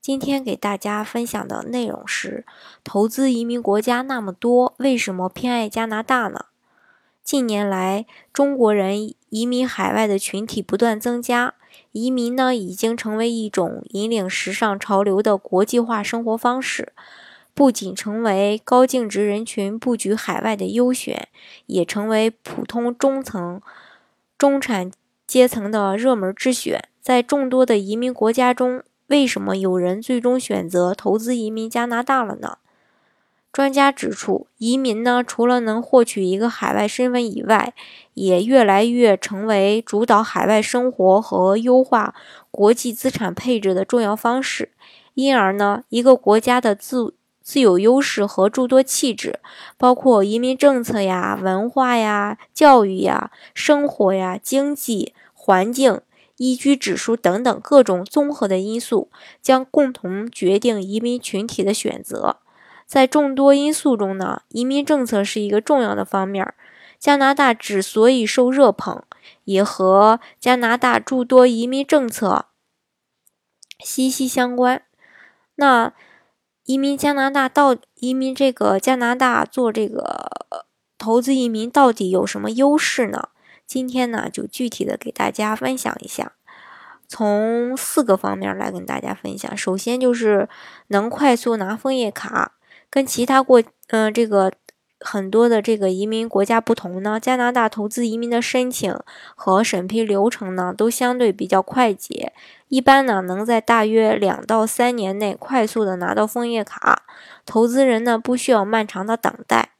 今天给大家分享的内容是：投资移民国家那么多，为什么偏爱加拿大呢？近年来，中国人移民海外的群体不断增加，移民呢已经成为一种引领时尚潮流的国际化生活方式，不仅成为高净值人群布局海外的优选，也成为普通中层、中产阶层的热门之选。在众多的移民国家中，为什么有人最终选择投资移民加拿大了呢？专家指出，移民呢，除了能获取一个海外身份以外，也越来越成为主导海外生活和优化国际资产配置的重要方式。因而呢，一个国家的自自有优势和诸多气质，包括移民政策呀、文化呀、教育呀、生活呀、经济环境。宜居指数等等各种综合的因素，将共同决定移民群体的选择。在众多因素中呢，移民政策是一个重要的方面。加拿大之所以受热捧，也和加拿大诸多移民政策息息相关。那移民加拿大到移民这个加拿大做这个投资移民到底有什么优势呢？今天呢，就具体的给大家分享一下，从四个方面来跟大家分享。首先就是能快速拿枫叶卡，跟其他国，嗯，这个很多的这个移民国家不同呢，加拿大投资移民的申请和审批流程呢，都相对比较快捷，一般呢能在大约两到三年内快速的拿到枫叶卡，投资人呢不需要漫长的等待。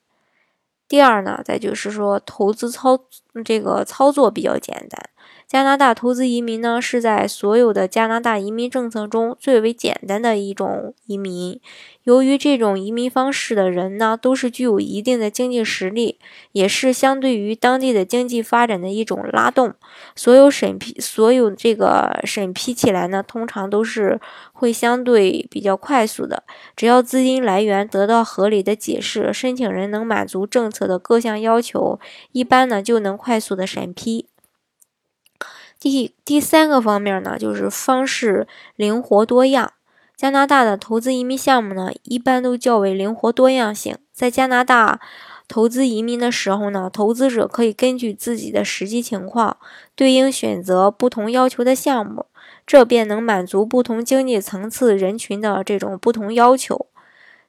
第二呢，再就是说投资操这个操作比较简单。加拿大投资移民呢，是在所有的加拿大移民政策中最为简单的一种移民。由于这种移民方式的人呢，都是具有一定的经济实力，也是相对于当地的经济发展的一种拉动。所有审批，所有这个审批起来呢，通常都是会相对比较快速的。只要资金来源得到合理的解释，申请人能满足政策的各项要求，一般呢就能快速的审批。第第三个方面呢，就是方式灵活多样。加拿大的投资移民项目呢，一般都较为灵活多样性。在加拿大投资移民的时候呢，投资者可以根据自己的实际情况，对应选择不同要求的项目，这便能满足不同经济层次人群的这种不同要求。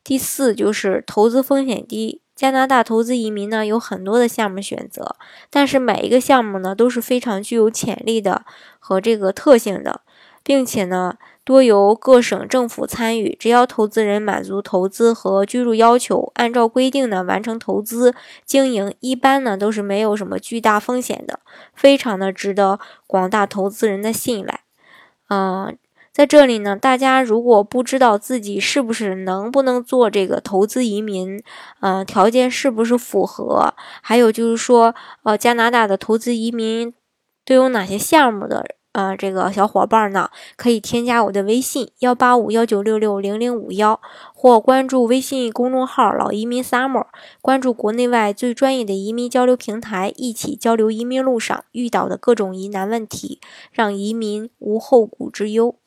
第四就是投资风险低。加拿大投资移民呢有很多的项目选择，但是每一个项目呢都是非常具有潜力的和这个特性的，并且呢多由各省政府参与。只要投资人满足投资和居住要求，按照规定呢完成投资经营，一般呢都是没有什么巨大风险的，非常的值得广大投资人的信赖。嗯。在这里呢，大家如果不知道自己是不是能不能做这个投资移民，嗯，条件是不是符合，还有就是说，呃，加拿大的投资移民都有哪些项目的，呃，这个小伙伴呢，可以添加我的微信幺八五幺九六六零零五幺，或关注微信公众号“老移民 summer”，关注国内外最专业的移民交流平台，一起交流移民路上遇到的各种疑难问题，让移民无后顾之忧。